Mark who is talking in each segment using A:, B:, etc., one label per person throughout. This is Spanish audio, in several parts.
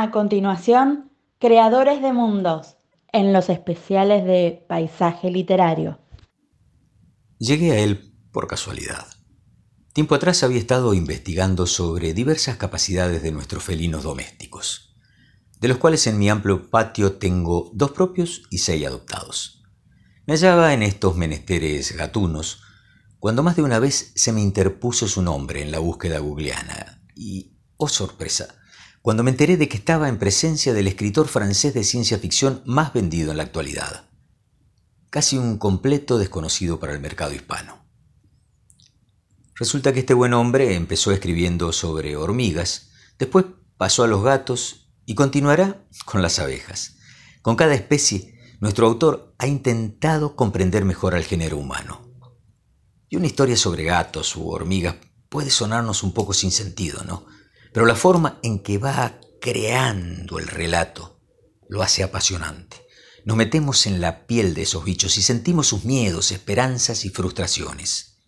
A: A continuación, Creadores de Mundos, en los especiales de Paisaje Literario.
B: Llegué a él por casualidad. Tiempo atrás había estado investigando sobre diversas capacidades de nuestros felinos domésticos, de los cuales en mi amplio patio tengo dos propios y seis adoptados. Me hallaba en estos menesteres gatunos cuando más de una vez se me interpuso su nombre en la búsqueda googleana y, oh sorpresa, cuando me enteré de que estaba en presencia del escritor francés de ciencia ficción más vendido en la actualidad, casi un completo desconocido para el mercado hispano. Resulta que este buen hombre empezó escribiendo sobre hormigas, después pasó a los gatos y continuará con las abejas. Con cada especie, nuestro autor ha intentado comprender mejor al género humano. Y una historia sobre gatos u hormigas puede sonarnos un poco sin sentido, ¿no? Pero la forma en que va creando el relato lo hace apasionante. Nos metemos en la piel de esos bichos y sentimos sus miedos, esperanzas y frustraciones.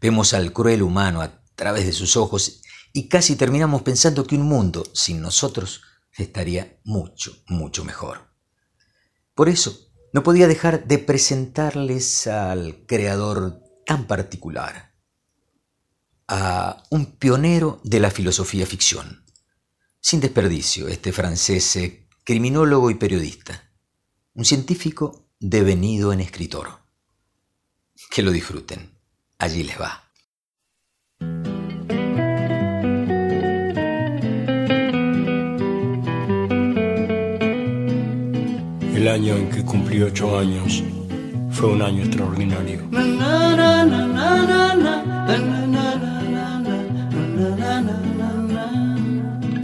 B: Vemos al cruel humano a través de sus ojos y casi terminamos pensando que un mundo sin nosotros estaría mucho, mucho mejor. Por eso, no podía dejar de presentarles al creador tan particular, a un pionero de la filosofía ficción. Sin desperdicio, este francés eh, criminólogo y periodista, un científico devenido en escritor. Que lo disfruten. Allí les va.
C: El año en que cumplí ocho años fue un año extraordinario.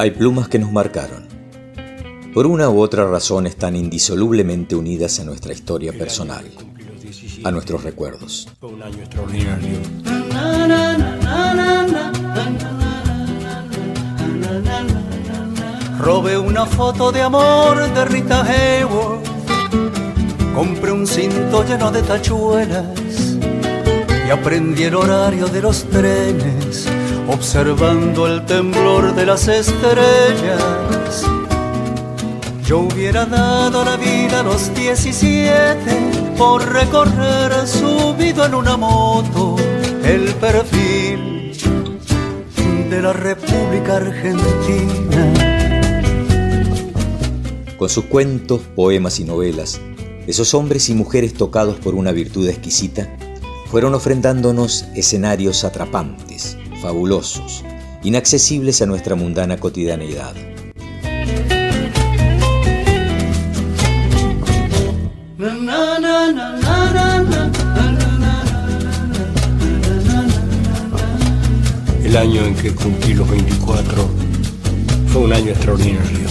B: Hay plumas que nos marcaron. Por una u otra razón están indisolublemente unidas a nuestra historia personal a nuestros recuerdos.
D: Robé una foto de amor de Rita Hayworth. Compré un cinto lleno de tachuelas y aprendí el horario de los trenes, observando el temblor de las estrellas. Yo hubiera dado la vida a los 17 por recorrer subido en una moto el perfil de la República Argentina.
B: Con sus cuentos, poemas y novelas, esos hombres y mujeres tocados por una virtud exquisita fueron ofrendándonos escenarios atrapantes, fabulosos, inaccesibles a nuestra mundana cotidianeidad.
C: El año en que cumplí los 24 fue un año extraordinario.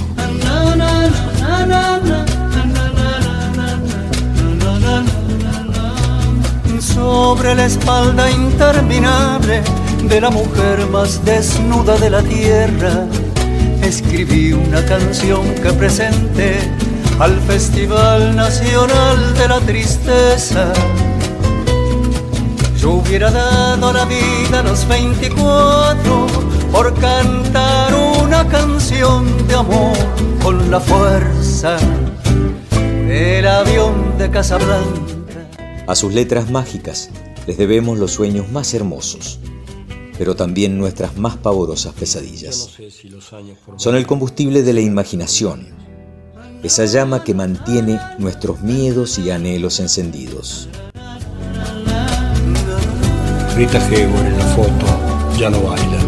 D: Sobre la espalda interminable de la mujer más desnuda de la tierra, escribí una canción que presenté al Festival Nacional de la Tristeza. Yo hubiera dado la vida a los 24 por cantar una canción de amor con la fuerza del avión de Casablanca.
B: A sus letras mágicas les debemos los sueños más hermosos, pero también nuestras más pavorosas pesadillas. Son el combustible de la imaginación, esa llama que mantiene nuestros miedos y anhelos encendidos.
C: Rita Hayworth en la foto ya no baila.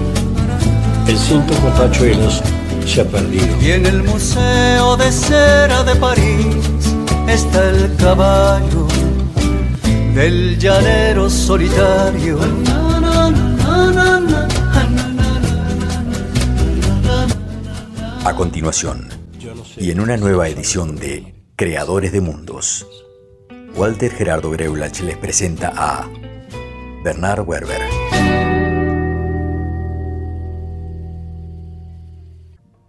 C: El cinto con tachuelos se ha perdido.
D: Y en el Museo de Cera de París está el caballo del llanero solitario.
B: A continuación, y en una nueva edición de Creadores de Mundos, Walter Gerardo Greulach les presenta a Bernard Werber.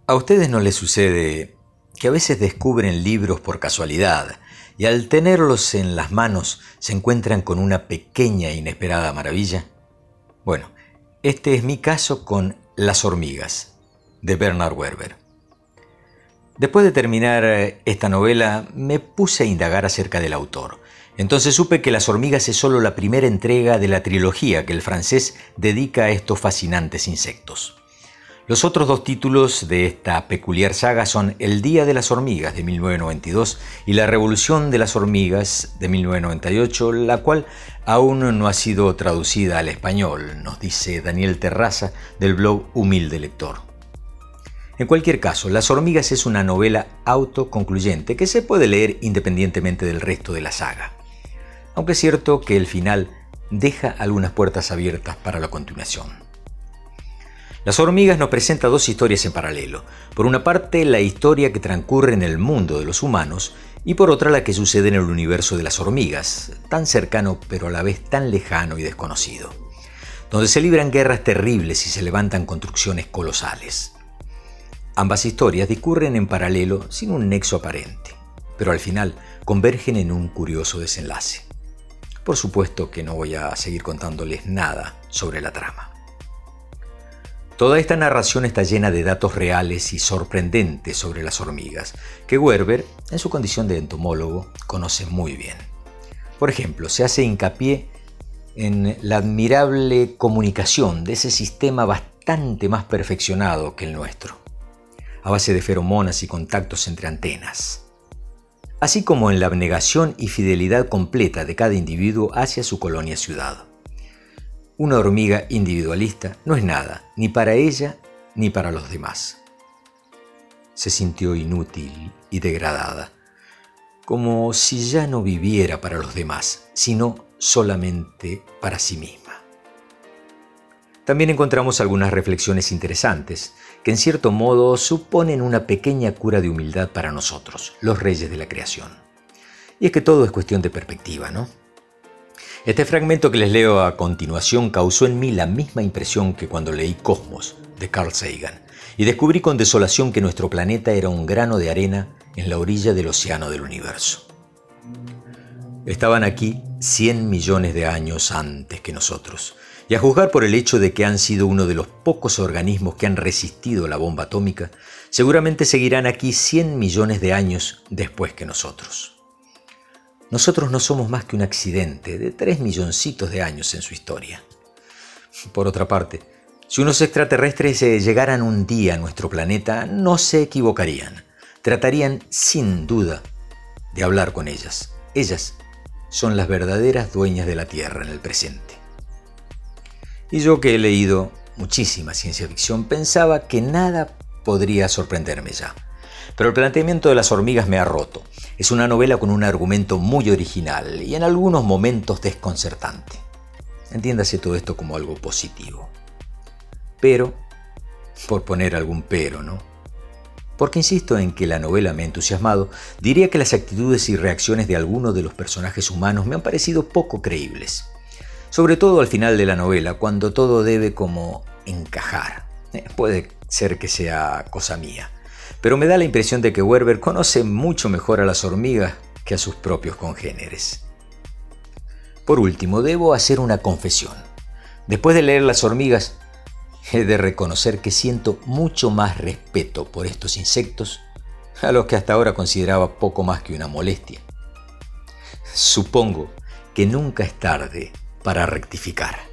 B: ¿A ustedes no les sucede que a veces descubren libros por casualidad y al tenerlos en las manos se encuentran con una pequeña e inesperada maravilla? Bueno, este es mi caso con Las hormigas, de Bernard Werber. Después de terminar esta novela, me puse a indagar acerca del autor. Entonces supe que Las hormigas es solo la primera entrega de la trilogía que el francés dedica a estos fascinantes insectos. Los otros dos títulos de esta peculiar saga son El Día de las Hormigas de 1992 y La Revolución de las Hormigas de 1998, la cual aún no ha sido traducida al español, nos dice Daniel Terraza del blog Humilde Lector. En cualquier caso, Las Hormigas es una novela autoconcluyente que se puede leer independientemente del resto de la saga. Aunque es cierto que el final deja algunas puertas abiertas para la continuación. Las hormigas nos presenta dos historias en paralelo. Por una parte, la historia que transcurre en el mundo de los humanos y por otra la que sucede en el universo de las hormigas, tan cercano pero a la vez tan lejano y desconocido, donde se libran guerras terribles y se levantan construcciones colosales. Ambas historias discurren en paralelo sin un nexo aparente, pero al final convergen en un curioso desenlace. Por supuesto que no voy a seguir contándoles nada sobre la trama. Toda esta narración está llena de datos reales y sorprendentes sobre las hormigas, que Werber, en su condición de entomólogo, conoce muy bien. Por ejemplo, se hace hincapié en la admirable comunicación de ese sistema bastante más perfeccionado que el nuestro, a base de feromonas y contactos entre antenas, así como en la abnegación y fidelidad completa de cada individuo hacia su colonia ciudad. Una hormiga individualista no es nada, ni para ella ni para los demás. Se sintió inútil y degradada, como si ya no viviera para los demás, sino solamente para sí misma. También encontramos algunas reflexiones interesantes que en cierto modo suponen una pequeña cura de humildad para nosotros, los reyes de la creación. Y es que todo es cuestión de perspectiva, ¿no? Este fragmento que les leo a continuación causó en mí la misma impresión que cuando leí Cosmos de Carl Sagan y descubrí con desolación que nuestro planeta era un grano de arena en la orilla del océano del universo. Estaban aquí 100 millones de años antes que nosotros, y a juzgar por el hecho de que han sido uno de los pocos organismos que han resistido la bomba atómica, seguramente seguirán aquí 100 millones de años después que nosotros. Nosotros no somos más que un accidente de tres milloncitos de años en su historia. Por otra parte, si unos extraterrestres llegaran un día a nuestro planeta, no se equivocarían. Tratarían, sin duda, de hablar con ellas. Ellas son las verdaderas dueñas de la Tierra en el presente. Y yo que he leído muchísima ciencia ficción, pensaba que nada podría sorprenderme ya. Pero el planteamiento de las hormigas me ha roto. Es una novela con un argumento muy original y en algunos momentos desconcertante. Entiéndase todo esto como algo positivo. Pero, por poner algún pero, ¿no? Porque insisto en que la novela me ha entusiasmado, diría que las actitudes y reacciones de algunos de los personajes humanos me han parecido poco creíbles. Sobre todo al final de la novela, cuando todo debe como encajar. Eh, puede ser que sea cosa mía pero me da la impresión de que Werber conoce mucho mejor a las hormigas que a sus propios congéneres. Por último, debo hacer una confesión. Después de leer Las hormigas, he de reconocer que siento mucho más respeto por estos insectos a los que hasta ahora consideraba poco más que una molestia. Supongo que nunca es tarde para rectificar.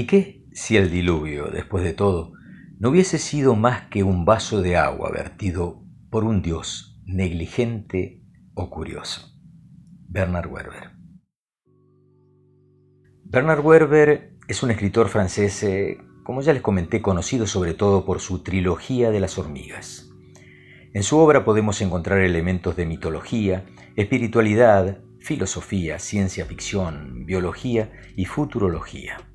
B: ¿Y qué si el diluvio, después de todo, no hubiese sido más que un vaso de agua vertido por un dios negligente o curioso? Bernard Werber. Bernard Werber es un escritor francés, eh, como ya les comenté, conocido sobre todo por su trilogía de las hormigas. En su obra podemos encontrar elementos de mitología, espiritualidad, filosofía, ciencia ficción, biología y futurología.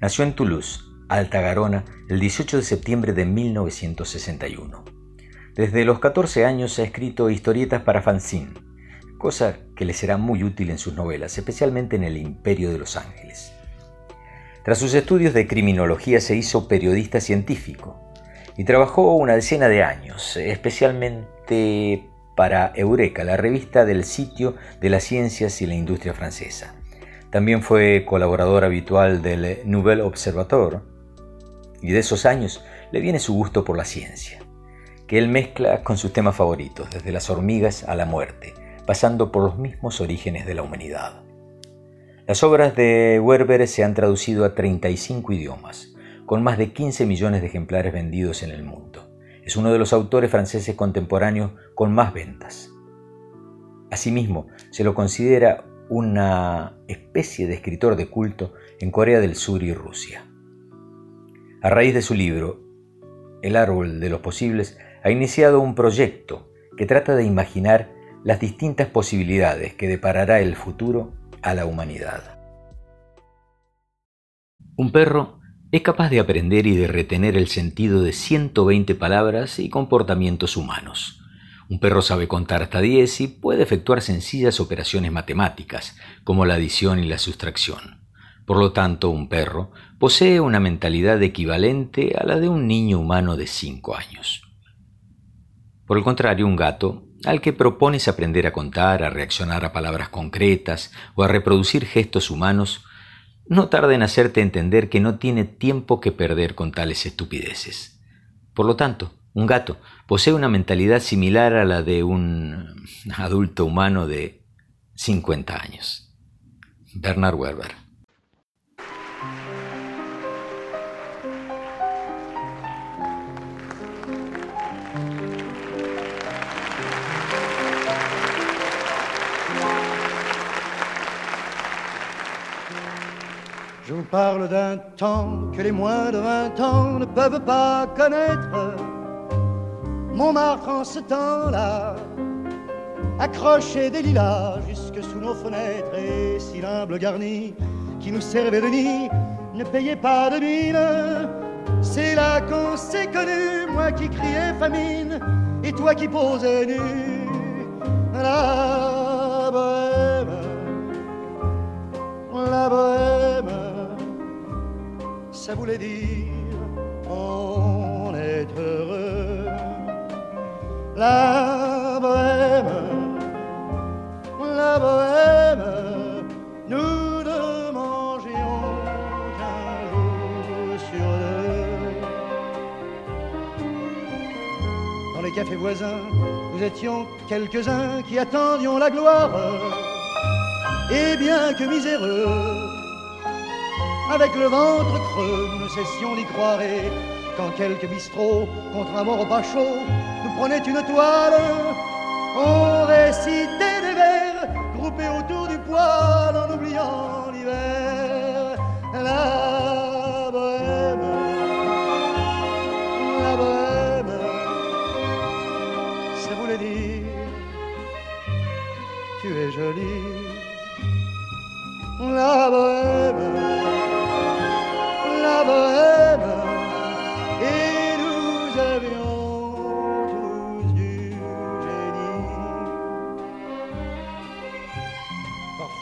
B: Nació en Toulouse, Alta Garona, el 18 de septiembre de 1961. Desde los 14 años ha escrito historietas para fanzine, cosa que le será muy útil en sus novelas, especialmente en El Imperio de los Ángeles. Tras sus estudios de criminología se hizo periodista científico y trabajó una decena de años, especialmente para Eureka, la revista del sitio de las ciencias y la industria francesa. También fue colaborador habitual del Nouvel Observateur y de esos años le viene su gusto por la ciencia, que él mezcla con sus temas favoritos, desde las hormigas a la muerte, pasando por los mismos orígenes de la humanidad. Las obras de Werber se han traducido a 35 idiomas, con más de 15 millones de ejemplares vendidos en el mundo. Es uno de los autores franceses contemporáneos con más ventas. Asimismo, se lo considera una especie de escritor de culto en Corea del Sur y Rusia. A raíz de su libro, El árbol de los posibles, ha iniciado un proyecto que trata de imaginar las distintas posibilidades que deparará el futuro a la humanidad. Un perro es capaz de aprender y de retener el sentido de 120 palabras y comportamientos humanos. Un perro sabe contar hasta 10 y puede efectuar sencillas operaciones matemáticas, como la adición y la sustracción. Por lo tanto, un perro posee una mentalidad equivalente a la de un niño humano de 5 años. Por el contrario, un gato, al que propones aprender a contar, a reaccionar a palabras concretas o a reproducir gestos humanos, no tarda en hacerte entender que no tiene tiempo que perder con tales estupideces. Por lo tanto, un gato posee una mentalidad similar a la de un adulto humano de 50 años. Bernard Werber
E: Je vous parle d'un temps que les moins de vingt ans ne peuvent pas connaître. Montmartre en ce temps-là accrochait des lilas jusque sous nos fenêtres et si l'humble garni qui nous servait de nid ne payait pas de mine. C'est là qu'on s'est connu, moi qui criais famine et toi qui posais nu. La bohème, la bohème ça voulait dire La bohème, la bohème, nous ne mangions qu'un jour sur deux. Dans les cafés voisins, nous étions quelques-uns qui attendions la gloire. Et bien que miséreux, avec le ventre creux, nous cessions d'y croire. Et quand quelques bistrots, contre un mort pas chaud, nous prenaient une toile, on récitait des vers groupés autour du poêle en oubliant l'hiver. La bohème, la bohème, ça voulait dire tu es jolie. La bohème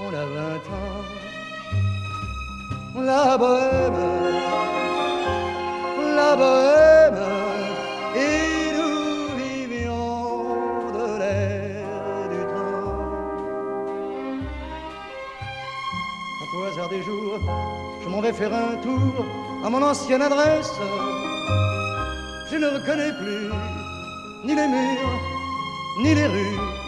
E: On a vingt ans. La bohème, la bohème, et nous vivions de l'air du temps. Au hasard des jours, je m'en vais faire un tour à mon ancienne adresse. Je ne reconnais plus ni les murs, ni les rues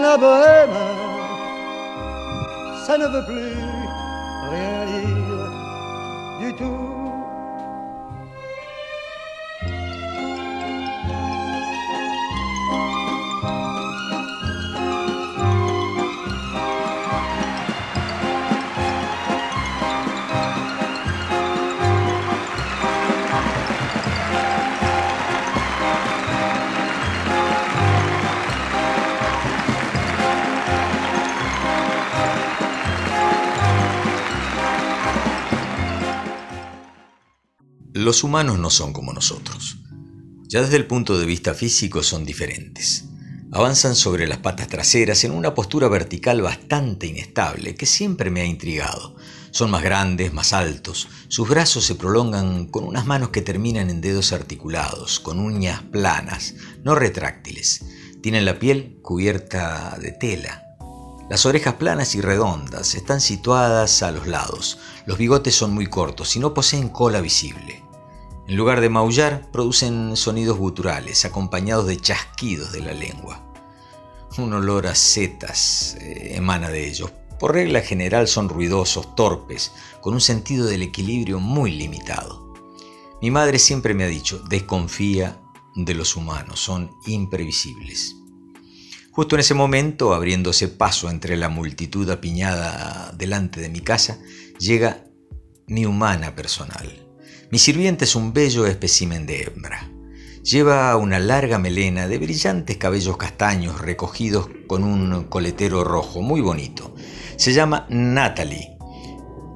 E: la bohème, ça ne veut plus rien dire du tout.
B: Los humanos no son como nosotros. Ya desde el punto de vista físico son diferentes. Avanzan sobre las patas traseras en una postura vertical bastante inestable que siempre me ha intrigado. Son más grandes, más altos, sus brazos se prolongan con unas manos que terminan en dedos articulados, con uñas planas, no retráctiles. Tienen la piel cubierta de tela. Las orejas planas y redondas están situadas a los lados. Los bigotes son muy cortos y no poseen cola visible. En lugar de maullar, producen sonidos guturales, acompañados de chasquidos de la lengua. Un olor a setas eh, emana de ellos. Por regla general son ruidosos, torpes, con un sentido del equilibrio muy limitado. Mi madre siempre me ha dicho, desconfía de los humanos, son imprevisibles. Justo en ese momento, abriéndose paso entre la multitud apiñada delante de mi casa, llega mi humana personal. Mi sirviente es un bello espécimen de hembra. Lleva una larga melena de brillantes cabellos castaños recogidos con un coletero rojo muy bonito. Se llama Natalie.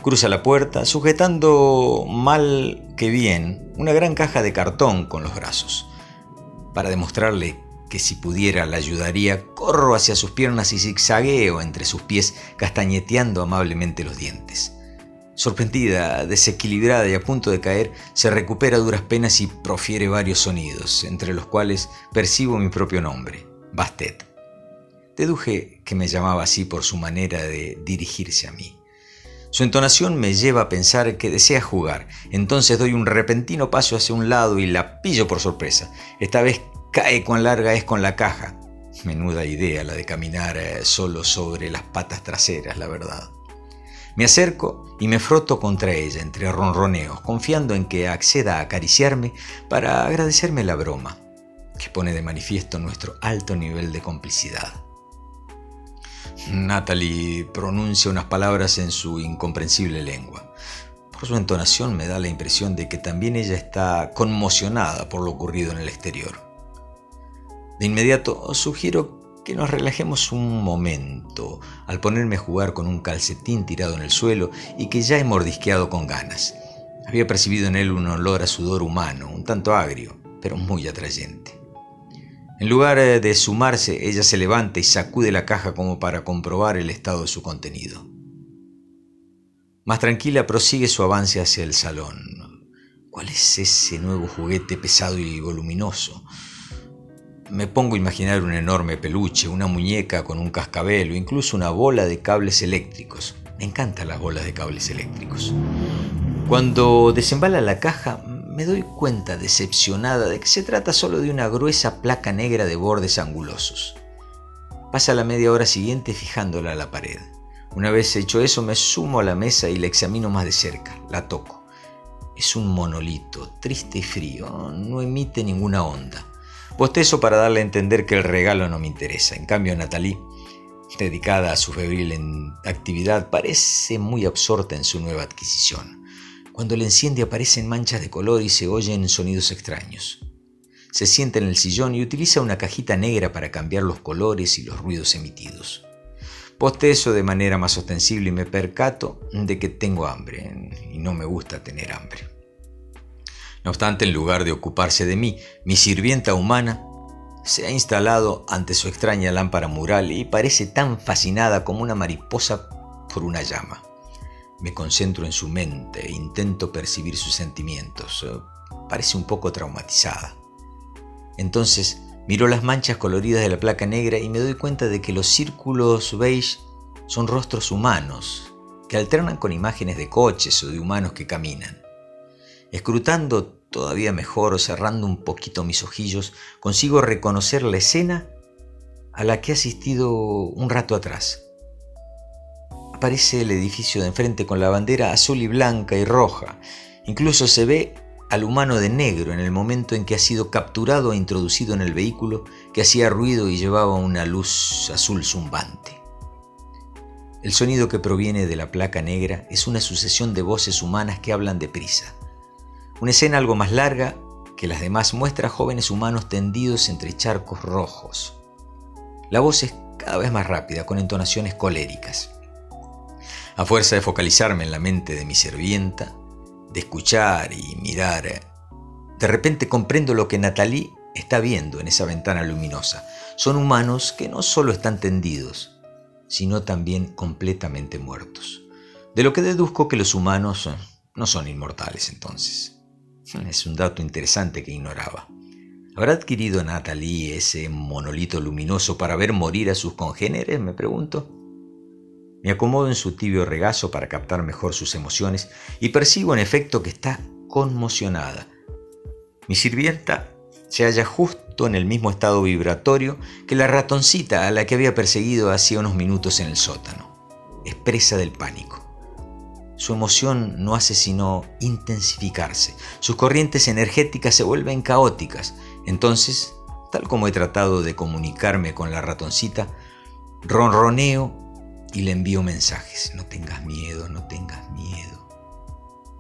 B: Cruza la puerta sujetando mal que bien una gran caja de cartón con los brazos. Para demostrarle que si pudiera la ayudaría, corro hacia sus piernas y zigzagueo entre sus pies castañeteando amablemente los dientes. Sorprendida, desequilibrada y a punto de caer, se recupera duras penas y profiere varios sonidos, entre los cuales percibo mi propio nombre, Bastet. Deduje que me llamaba así por su manera de dirigirse a mí. Su entonación me lleva a pensar que desea jugar, entonces doy un repentino paso hacia un lado y la pillo por sorpresa. Esta vez cae cuán larga es con la caja. Menuda idea la de caminar eh, solo sobre las patas traseras, la verdad. Me acerco y me froto contra ella entre ronroneos, confiando en que acceda a acariciarme para agradecerme la broma, que pone de manifiesto nuestro alto nivel de complicidad. Natalie pronuncia unas palabras en su incomprensible lengua. Por su entonación me da la impresión de que también ella está conmocionada por lo ocurrido en el exterior. De inmediato sugiero que nos relajemos un momento al ponerme a jugar con un calcetín tirado en el suelo y que ya he mordisqueado con ganas. Había percibido en él un olor a sudor humano, un tanto agrio, pero muy atrayente. En lugar eh, de sumarse, ella se levanta y sacude la caja como para comprobar el estado de su contenido. Más tranquila prosigue su avance hacia el salón. ¿Cuál es ese nuevo juguete pesado y voluminoso? Me pongo a imaginar un enorme peluche, una muñeca con un cascabel o incluso una bola de cables eléctricos. Me encantan las bolas de cables eléctricos. Cuando desembala la caja, me doy cuenta decepcionada de que se trata solo de una gruesa placa negra de bordes angulosos. Pasa la media hora siguiente fijándola a la pared. Una vez hecho eso, me sumo a la mesa y la examino más de cerca. La toco. Es un monolito, triste y frío, no emite ninguna onda. Bostezo para darle a entender que el regalo no me interesa. En cambio, Natalie, dedicada a su febril actividad, parece muy absorta en su nueva adquisición. Cuando le enciende aparecen manchas de color y se oyen sonidos extraños. Se sienta en el sillón y utiliza una cajita negra para cambiar los colores y los ruidos emitidos. Postezo de manera más ostensible y me percato de que tengo hambre y no me gusta tener hambre. No obstante, en lugar de ocuparse de mí, mi sirvienta humana se ha instalado ante su extraña lámpara mural y parece tan fascinada como una mariposa por una llama. Me concentro en su mente e intento percibir sus sentimientos. Parece un poco traumatizada. Entonces miro las manchas coloridas de la placa negra y me doy cuenta de que los círculos beige son rostros humanos, que alternan con imágenes de coches o de humanos que caminan. Escrutando todavía mejor o cerrando un poquito mis ojillos, consigo reconocer la escena a la que he asistido un rato atrás. Aparece el edificio de enfrente con la bandera azul y blanca y roja. Incluso se ve al humano de negro en el momento en que ha sido capturado e introducido en el vehículo que hacía ruido y llevaba una luz azul zumbante. El sonido que proviene de la placa negra es una sucesión de voces humanas que hablan deprisa. Una escena algo más larga que las demás muestra jóvenes humanos tendidos entre charcos rojos. La voz es cada vez más rápida, con entonaciones coléricas. A fuerza de focalizarme en la mente de mi sirvienta, de escuchar y mirar, de repente comprendo lo que Natalie está viendo en esa ventana luminosa. Son humanos que no solo están tendidos, sino también completamente muertos. De lo que deduzco que los humanos eh, no son inmortales entonces. Es un dato interesante que ignoraba. ¿Habrá adquirido Natalie ese monolito luminoso para ver morir a sus congéneres? Me pregunto. Me acomodo en su tibio regazo para captar mejor sus emociones y percibo en efecto que está conmocionada. Mi sirvienta se halla justo en el mismo estado vibratorio que la ratoncita a la que había perseguido hacía unos minutos en el sótano, expresa del pánico. Su emoción no hace sino intensificarse, sus corrientes energéticas se vuelven caóticas. Entonces, tal como he tratado de comunicarme con la ratoncita, ronroneo y le envío mensajes. No tengas miedo, no tengas miedo.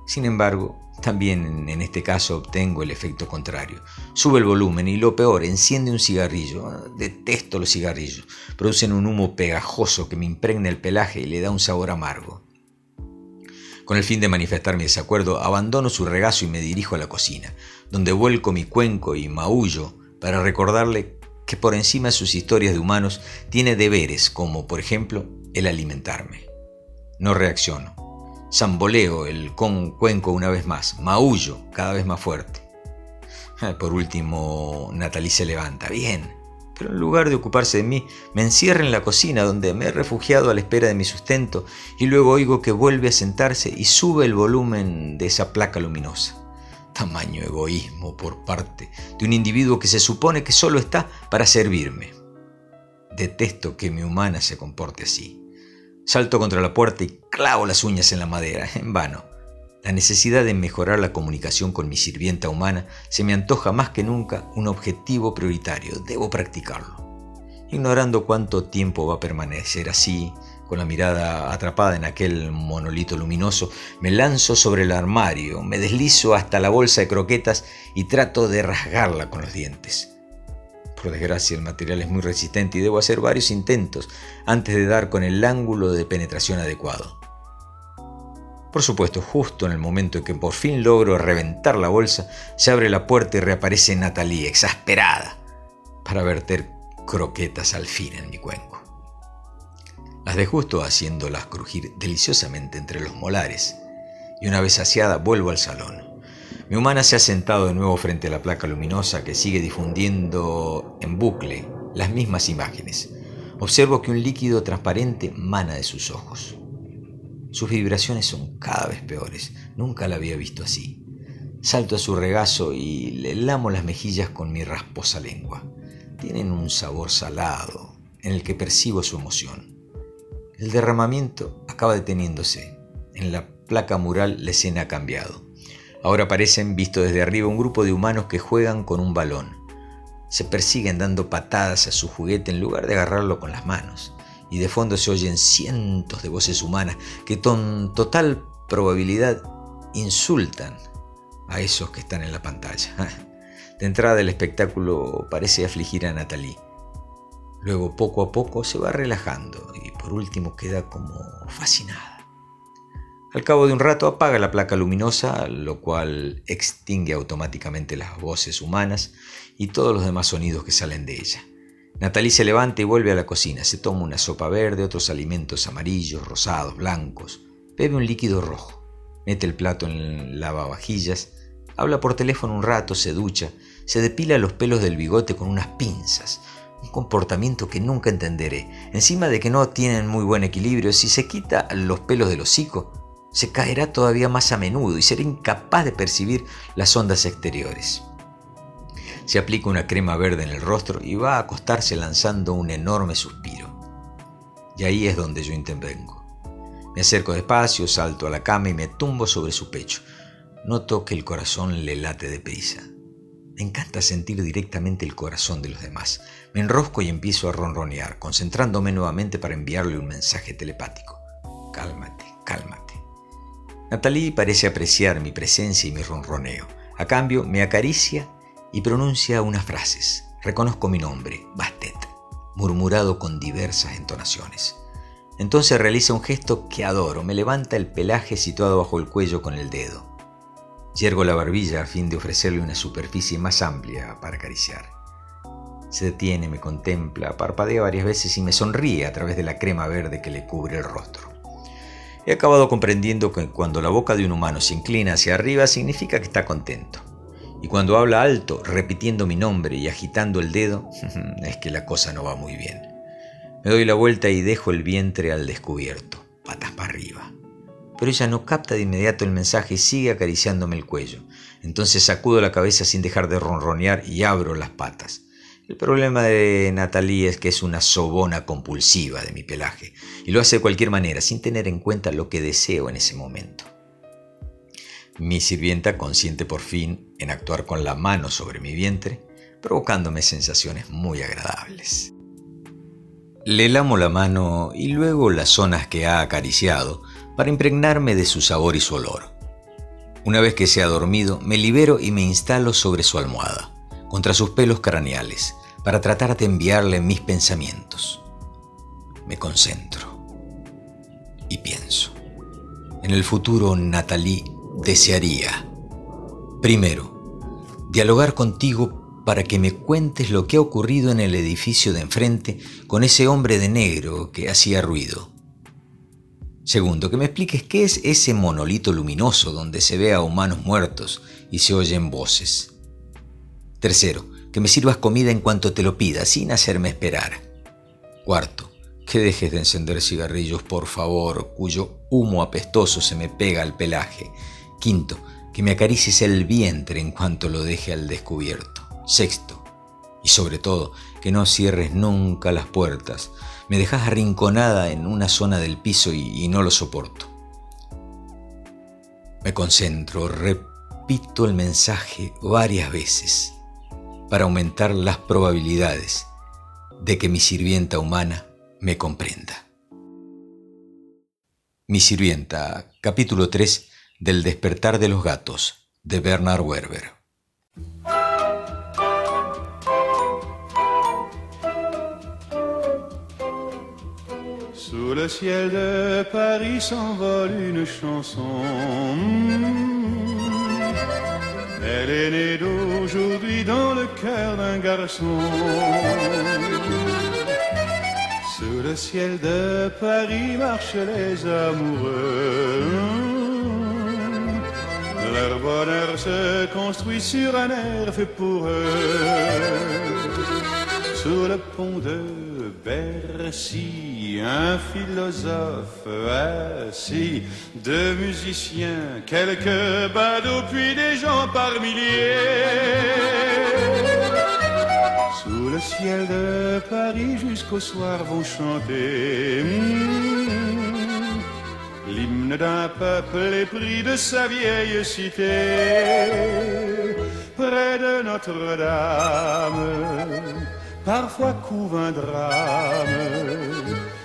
B: Sin embargo, también en este caso obtengo el efecto contrario. Sube el volumen y lo peor, enciende un cigarrillo. Detesto los cigarrillos. Producen un humo pegajoso que me impregna el pelaje y le da un sabor amargo. Con el fin de manifestar mi desacuerdo, abandono su regazo y me dirijo a la cocina, donde vuelco mi cuenco y maullo para recordarle que por encima de sus historias de humanos tiene deberes como, por ejemplo, el alimentarme. No reacciono Zamboleo el con cuenco una vez más, maullo cada vez más fuerte. Por último, Natalie se levanta. Bien, pero en lugar de ocuparse de mí, me encierra en la cocina donde me he refugiado a la espera de mi sustento y luego oigo que vuelve a sentarse y sube el volumen de esa placa luminosa. Tamaño egoísmo por parte de un individuo que se supone que solo está para servirme. Detesto que mi humana se comporte así. Salto contra la puerta y clavo las uñas en la madera, en vano. La necesidad de mejorar la comunicación con mi sirvienta humana se me antoja más que nunca un objetivo prioritario. Debo practicarlo. Ignorando cuánto tiempo va a permanecer así, con la mirada atrapada en aquel monolito luminoso, me lanzo sobre el armario, me deslizo hasta la bolsa de croquetas y trato de rasgarla con los dientes. Por desgracia el material es muy resistente y debo hacer varios intentos antes de dar con el ángulo de penetración adecuado. Por supuesto, justo en el momento en que por fin logro reventar la bolsa, se abre la puerta y reaparece Natalie, exasperada, para verter croquetas al fin en mi cuenco. Las de justo haciéndolas crujir deliciosamente entre los molares, y una vez saciada vuelvo al salón. Mi humana se ha sentado de nuevo frente a la placa luminosa que sigue difundiendo en bucle las mismas imágenes. Observo que un líquido transparente mana de sus ojos. Sus vibraciones son cada vez peores. Nunca la había visto así. Salto a su regazo y le lamo las mejillas con mi rasposa lengua. Tienen un sabor salado en el que percibo su emoción. El derramamiento acaba deteniéndose. En la placa mural la escena ha cambiado. Ahora parecen, visto desde arriba, un grupo de humanos que juegan con un balón. Se persiguen dando patadas a su juguete en lugar de agarrarlo con las manos. Y de fondo se oyen cientos de voces humanas que con total probabilidad insultan a esos que están en la pantalla. De entrada el espectáculo parece afligir a Natalie. Luego poco a poco se va relajando y por último queda como fascinada. Al cabo de un rato apaga la placa luminosa, lo cual extingue automáticamente las voces humanas y todos los demás sonidos que salen de ella. Natalie se levanta y vuelve a la cocina. Se toma una sopa verde, otros alimentos amarillos, rosados, blancos. Bebe un líquido rojo. Mete el plato en el lavavajillas. Habla por teléfono un rato, se ducha. Se depila los pelos del bigote con unas pinzas. Un comportamiento que nunca entenderé. Encima de que no tienen muy buen equilibrio, si se quita los pelos del hocico, se caerá todavía más a menudo y será incapaz de percibir las ondas exteriores. Se aplica una crema verde en el rostro y va a acostarse lanzando un enorme suspiro. Y ahí es donde yo intervengo. Me acerco despacio, salto a la cama y me tumbo sobre su pecho. Noto que el corazón le late deprisa. Me encanta sentir directamente el corazón de los demás. Me enrosco y empiezo a ronronear, concentrándome nuevamente para enviarle un mensaje telepático. Cálmate, cálmate. Natalie parece apreciar mi presencia y mi ronroneo. A cambio, me acaricia y pronuncia unas frases. Reconozco mi nombre, Bastet, murmurado con diversas entonaciones. Entonces realiza un gesto que adoro. Me levanta el pelaje situado bajo el cuello con el dedo. Yergo la barbilla a fin de ofrecerle una superficie más amplia para acariciar. Se detiene, me contempla, parpadea varias veces y me sonríe a través de la crema verde que le cubre el rostro. He acabado comprendiendo que cuando la boca de un humano se inclina hacia arriba significa que está contento. Y cuando habla alto, repitiendo mi nombre y agitando el dedo, es que la cosa no va muy bien. Me doy la vuelta y dejo el vientre al descubierto, patas para arriba. Pero ella no capta de inmediato el mensaje y sigue acariciándome el cuello. Entonces sacudo la cabeza sin dejar de ronronear y abro las patas. El problema de Natalie es que es una sobona compulsiva de mi pelaje y lo hace de cualquier manera, sin tener en cuenta lo que deseo en ese momento. Mi sirvienta consiente por fin en actuar con la mano sobre mi vientre, provocándome sensaciones muy agradables. Le lamo la mano y luego las zonas que ha acariciado para impregnarme de su sabor y su olor. Una vez que se ha dormido, me libero y me instalo sobre su almohada, contra sus pelos craneales, para tratar de enviarle mis pensamientos. Me concentro y pienso. En el futuro, Natalie desearía, primero, dialogar contigo para que me cuentes lo que ha ocurrido en el edificio de enfrente con ese hombre de negro que hacía ruido. Segundo, que me expliques qué es ese monolito luminoso donde se ve a humanos muertos y se oyen voces. Tercero, que me sirvas comida en cuanto te lo pida, sin hacerme esperar. Cuarto, que dejes de encender cigarrillos, por favor, cuyo humo apestoso se me pega al pelaje. Quinto, que me acaricies el vientre en cuanto lo deje al descubierto. Sexto, y sobre todo, que no cierres nunca las puertas. Me dejas arrinconada en una zona del piso y, y no lo soporto. Me concentro, repito el mensaje varias veces para aumentar las probabilidades de que mi sirvienta humana me comprenda. Mi sirvienta, capítulo 3 del despertar de los gatos, de Bernard Werber.
F: Sous le ciel de Paris s'envole une chanson. Elle est née d'aujourd'hui dans le cœur d'un garçon. Sous le ciel de Paris marchent les amoureux. Leur bonheur se construit sur un air fait pour eux. Sous le pont de Bercy, un philosophe assis, deux musiciens, quelques badauds, puis des gens par milliers. Sous le ciel de Paris jusqu'au soir vont chanter hmm, l'hymne d'un peuple épris de sa vieille cité. Près de Notre-Dame, parfois couvre un drame.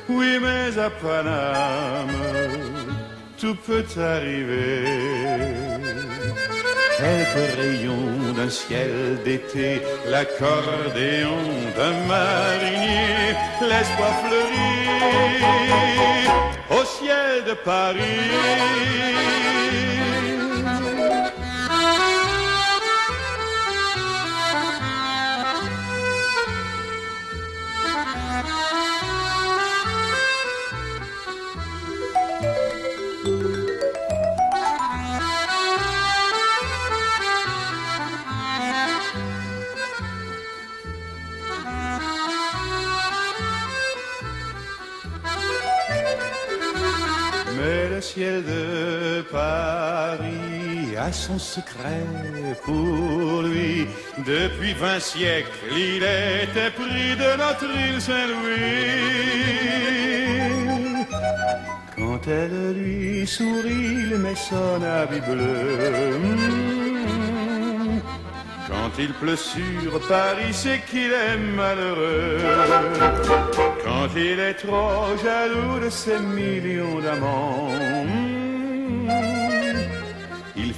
F: Oui, mais à Paname, tout peut arriver. Quelques rayons d'un ciel d'été, l'accordéon d'un marinier, l'espoir fleurit au ciel de Paris. Son secret pour lui. Depuis vingt siècles, il était pris de notre île Saint-Louis. Quand elle lui sourit, il met son habit bleu. Quand il pleut sur Paris, c'est qu'il est malheureux. Quand il est trop jaloux de ses millions d'amants,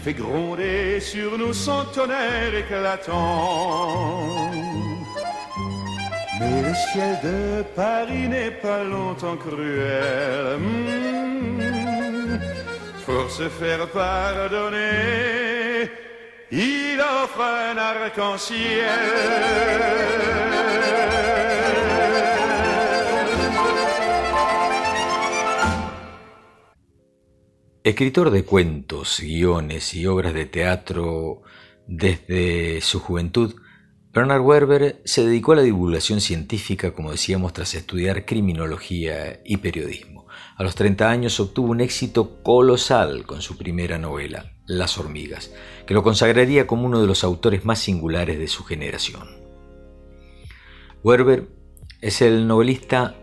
F: fait gronder sur nous son tonnerre éclatant. Mais le ciel de Paris n'est pas longtemps cruel. Hmm, Pour se faire pardonner, il offre un arc-en-ciel.
B: Escritor de cuentos, guiones y obras de teatro desde su juventud, Bernard Werber se dedicó a la divulgación científica, como decíamos, tras estudiar criminología y periodismo. A los 30 años obtuvo un éxito colosal con su primera novela, Las hormigas, que lo consagraría como uno de los autores más singulares de su generación. Werber es el novelista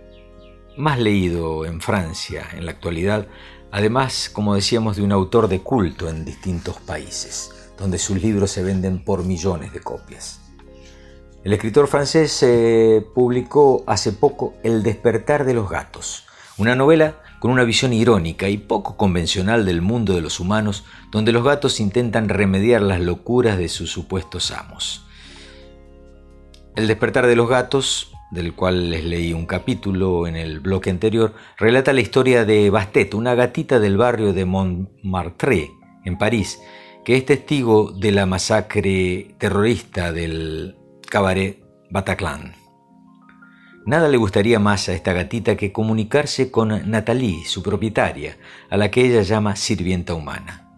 B: más leído en Francia en la actualidad, además, como decíamos, de un autor de culto en distintos países, donde sus libros se venden por millones de copias. El escritor francés eh, publicó hace poco El despertar de los gatos, una novela con una visión irónica y poco convencional del mundo de los humanos, donde los gatos intentan remediar las locuras de sus supuestos amos. El despertar de los gatos, del cual les leí un capítulo en el bloque anterior, relata la historia de Bastet, una gatita del barrio de Montmartre, en París, que es testigo de la masacre terrorista del cabaret Bataclan. Nada le gustaría más a esta gatita que comunicarse con Natalie, su propietaria, a la que ella llama sirvienta humana.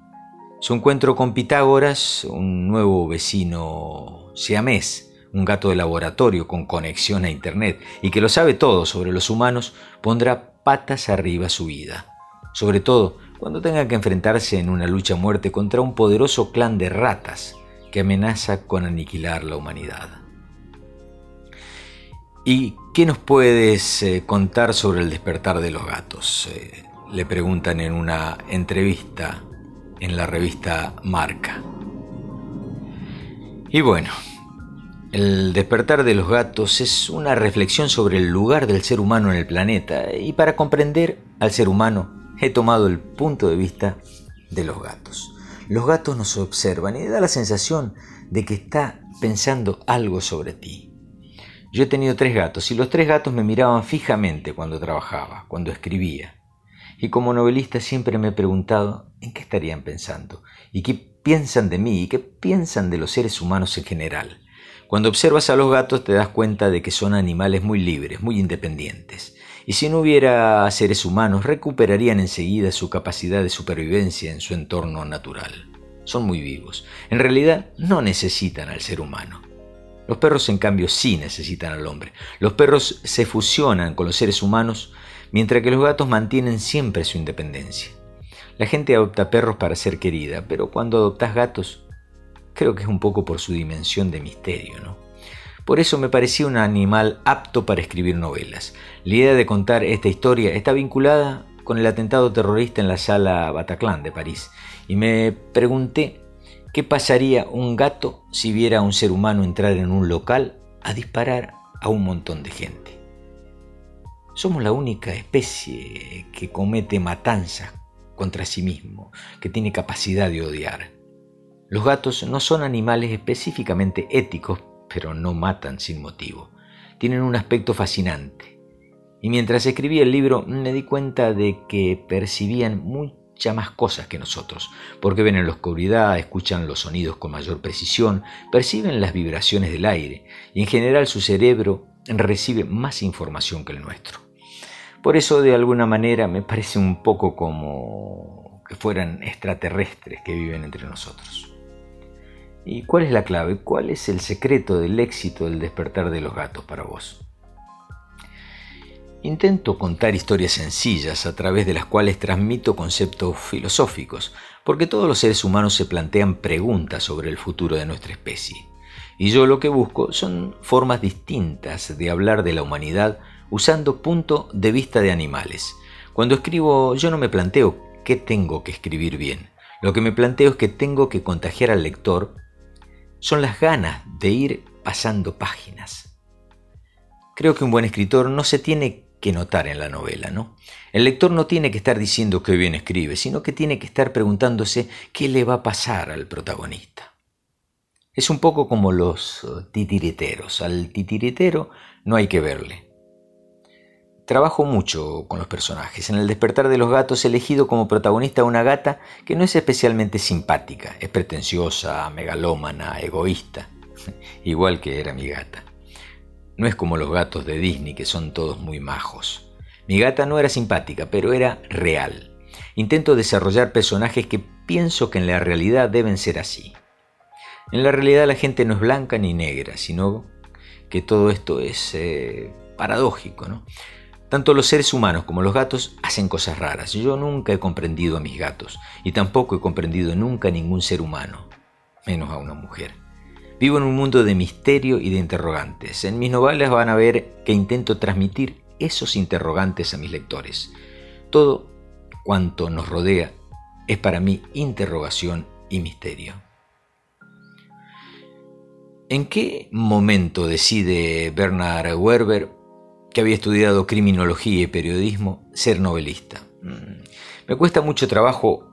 B: Su encuentro con Pitágoras, un nuevo vecino siamés, un gato de laboratorio con conexión a Internet y que lo sabe todo sobre los humanos, pondrá patas arriba su vida. Sobre todo cuando tenga que enfrentarse en una lucha a muerte contra un poderoso clan de ratas que amenaza con aniquilar la humanidad. ¿Y qué nos puedes eh, contar sobre el despertar de los gatos? Eh, le preguntan en una entrevista en la revista Marca. Y bueno, el despertar de los gatos es una reflexión sobre el lugar del ser humano en el planeta y para comprender al ser humano he tomado el punto de vista de los gatos. Los gatos nos observan y da la sensación de que está pensando algo sobre ti. Yo he tenido tres gatos y los tres gatos me miraban fijamente cuando trabajaba, cuando escribía. Y como novelista siempre me he preguntado en qué estarían pensando y qué piensan de mí y qué piensan de los seres humanos en general. Cuando observas a los gatos te das cuenta de que son animales muy libres, muy independientes. Y si no hubiera seres humanos, recuperarían enseguida su capacidad de supervivencia en su entorno natural. Son muy vivos. En realidad no necesitan al ser humano. Los perros, en cambio, sí necesitan al hombre. Los perros se fusionan con los seres humanos, mientras que los gatos mantienen siempre su independencia. La gente adopta perros para ser querida, pero cuando adoptas gatos, creo que es un poco por su dimensión de misterio, ¿no? Por eso me parecía un animal apto para escribir novelas. La idea de contar esta historia está vinculada con el atentado terrorista en la sala Bataclan de París, y me pregunté ¿Qué pasaría un gato si viera a un ser humano entrar en un local a disparar a un montón de gente? Somos la única especie que comete matanzas contra sí mismo, que tiene capacidad de odiar. Los gatos no son animales específicamente éticos, pero no matan sin motivo. Tienen un aspecto fascinante. Y mientras escribía el libro me di cuenta de que percibían muy más cosas que nosotros, porque ven en la oscuridad, escuchan los sonidos con mayor precisión, perciben las vibraciones del aire y en general su cerebro recibe más información que el nuestro. Por eso de alguna manera me parece un poco como que fueran extraterrestres que viven entre nosotros. ¿Y cuál es la clave? ¿Cuál es el secreto del éxito del despertar de los gatos para vos? Intento contar historias sencillas a través de las cuales transmito conceptos filosóficos, porque todos los seres humanos se plantean preguntas sobre el futuro de nuestra especie. Y yo lo que busco son formas distintas de hablar de la humanidad usando punto de vista de animales. Cuando escribo yo no me planteo qué tengo que escribir bien. Lo que me planteo es que tengo que contagiar al lector son las ganas de ir pasando páginas. Creo que un buen escritor no se tiene que notar en la novela, ¿no? El lector no tiene que estar diciendo que bien escribe, sino que tiene que estar preguntándose qué le va a pasar al protagonista. Es un poco como los uh, titiriteros. Al titiritero no hay que verle. Trabajo mucho con los personajes. En el despertar de los gatos he elegido como protagonista a una gata que no es especialmente simpática, es pretenciosa, megalómana, egoísta, igual que era mi gata. No es como los gatos de Disney que son todos muy majos. Mi gata no era simpática, pero era real. Intento desarrollar personajes que pienso que en la realidad deben ser así. En la realidad la gente no es blanca ni negra, sino que todo esto es eh, paradójico, ¿no? Tanto los seres humanos como los gatos hacen cosas raras. Yo nunca he comprendido a mis gatos y tampoco he comprendido nunca a ningún ser humano, menos a una mujer. Vivo en un mundo de misterio y de interrogantes. En mis novelas van a ver que intento transmitir esos interrogantes a mis lectores. Todo cuanto nos rodea es para mí interrogación y misterio. ¿En qué momento decide Bernard Werber, que había estudiado criminología y periodismo, ser novelista? Mm, me cuesta mucho trabajo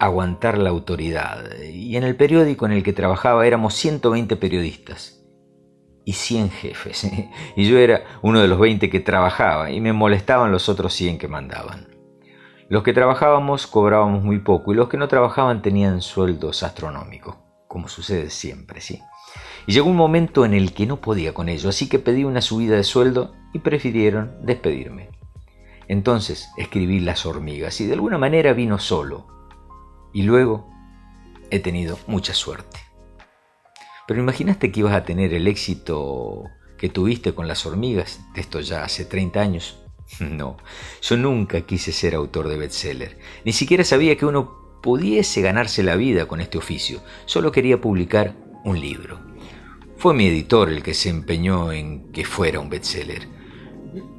B: aguantar la autoridad. Y en el periódico en el que trabajaba éramos 120 periodistas y 100 jefes. Y yo era uno de los 20 que trabajaba y me molestaban los otros 100 que mandaban. Los que trabajábamos cobrábamos muy poco y los que no trabajaban tenían sueldos astronómicos, como sucede siempre, ¿sí? Y llegó un momento en el que no podía con ello, así que pedí una subida de sueldo y prefirieron despedirme. Entonces escribí Las hormigas y de alguna manera vino solo, y luego he tenido mucha suerte. Pero imaginaste que ibas a tener el éxito que tuviste con las hormigas, de esto ya hace 30 años. No, yo nunca quise ser autor de bestseller, ni siquiera sabía que uno pudiese ganarse la vida con este oficio, solo quería publicar un libro. Fue mi editor el que se empeñó en que fuera un bestseller.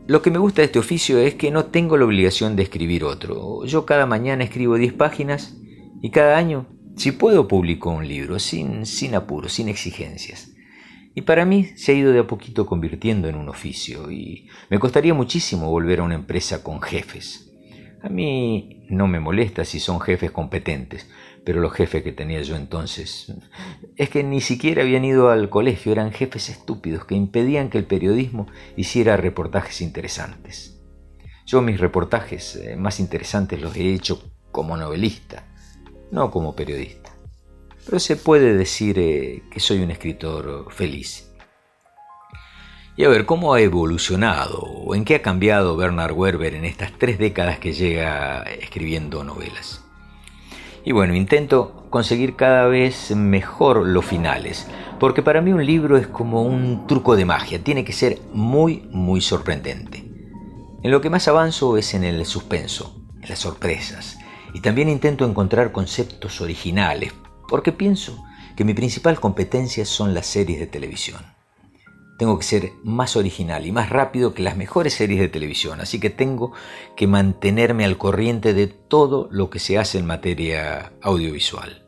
B: Lo que me gusta de este oficio es que no tengo la obligación de escribir otro. Yo cada mañana escribo 10 páginas y cada año, si puedo, publico un libro, sin, sin apuro, sin exigencias. Y para mí se ha ido de a poquito convirtiendo en un oficio y me costaría muchísimo volver a una empresa con jefes. A mí no me molesta si son jefes competentes, pero los jefes que tenía yo entonces es que ni siquiera habían ido al colegio, eran jefes estúpidos que impedían que el periodismo hiciera reportajes interesantes. Yo mis reportajes eh, más interesantes los he hecho como novelista no como periodista. Pero se puede decir eh, que soy un escritor feliz. Y a ver, ¿cómo ha evolucionado o en qué ha cambiado Bernard Werber en estas tres décadas que llega escribiendo novelas? Y bueno, intento conseguir cada vez mejor los finales, porque para mí un libro es como un truco de magia, tiene que ser muy, muy sorprendente. En lo que más avanzo es en el suspenso, en las sorpresas, y también intento encontrar conceptos originales, porque pienso que mi principal competencia son las series de televisión. Tengo que ser más original y más rápido que las mejores series de televisión, así que tengo que mantenerme al corriente de todo lo que se hace en materia audiovisual.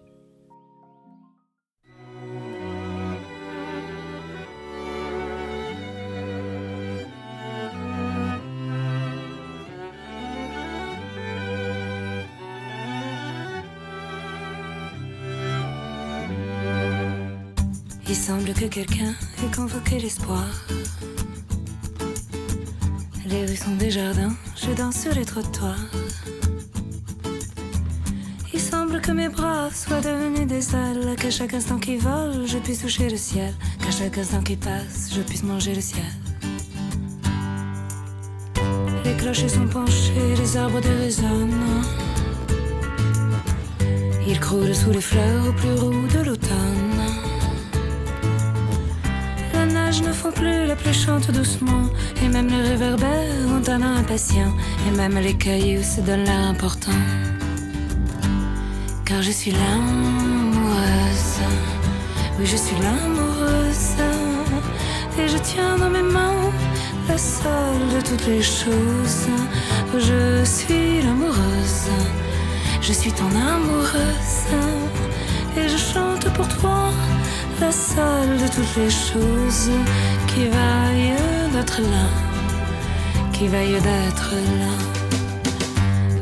G: Il semble que quelqu'un ait convoqué l'espoir. Les rues sont des jardins, je danse sur les trottoirs. Il semble que mes bras soient devenus des ailes, qu'à chaque instant qui vole, je puisse toucher le ciel, qu'à chaque instant qui passe, je puisse manger le ciel. Les clochers sont penchés, les arbres dérésonnent. Ils croulent sous les fleurs au plus roux de l'automne. Plus, la pluie chante doucement. Et même les réverbères ont un impatient. Et même les cailloux se donnent l'air important. Car je suis l'amoureuse. Oui, je suis l'amoureuse. Et je tiens dans mes mains la seule de toutes les choses. Je suis l'amoureuse. Je suis ton amoureuse. Et je chante pour toi la seule de toutes les choses qui vaille d'être là, qui vaille d'être là.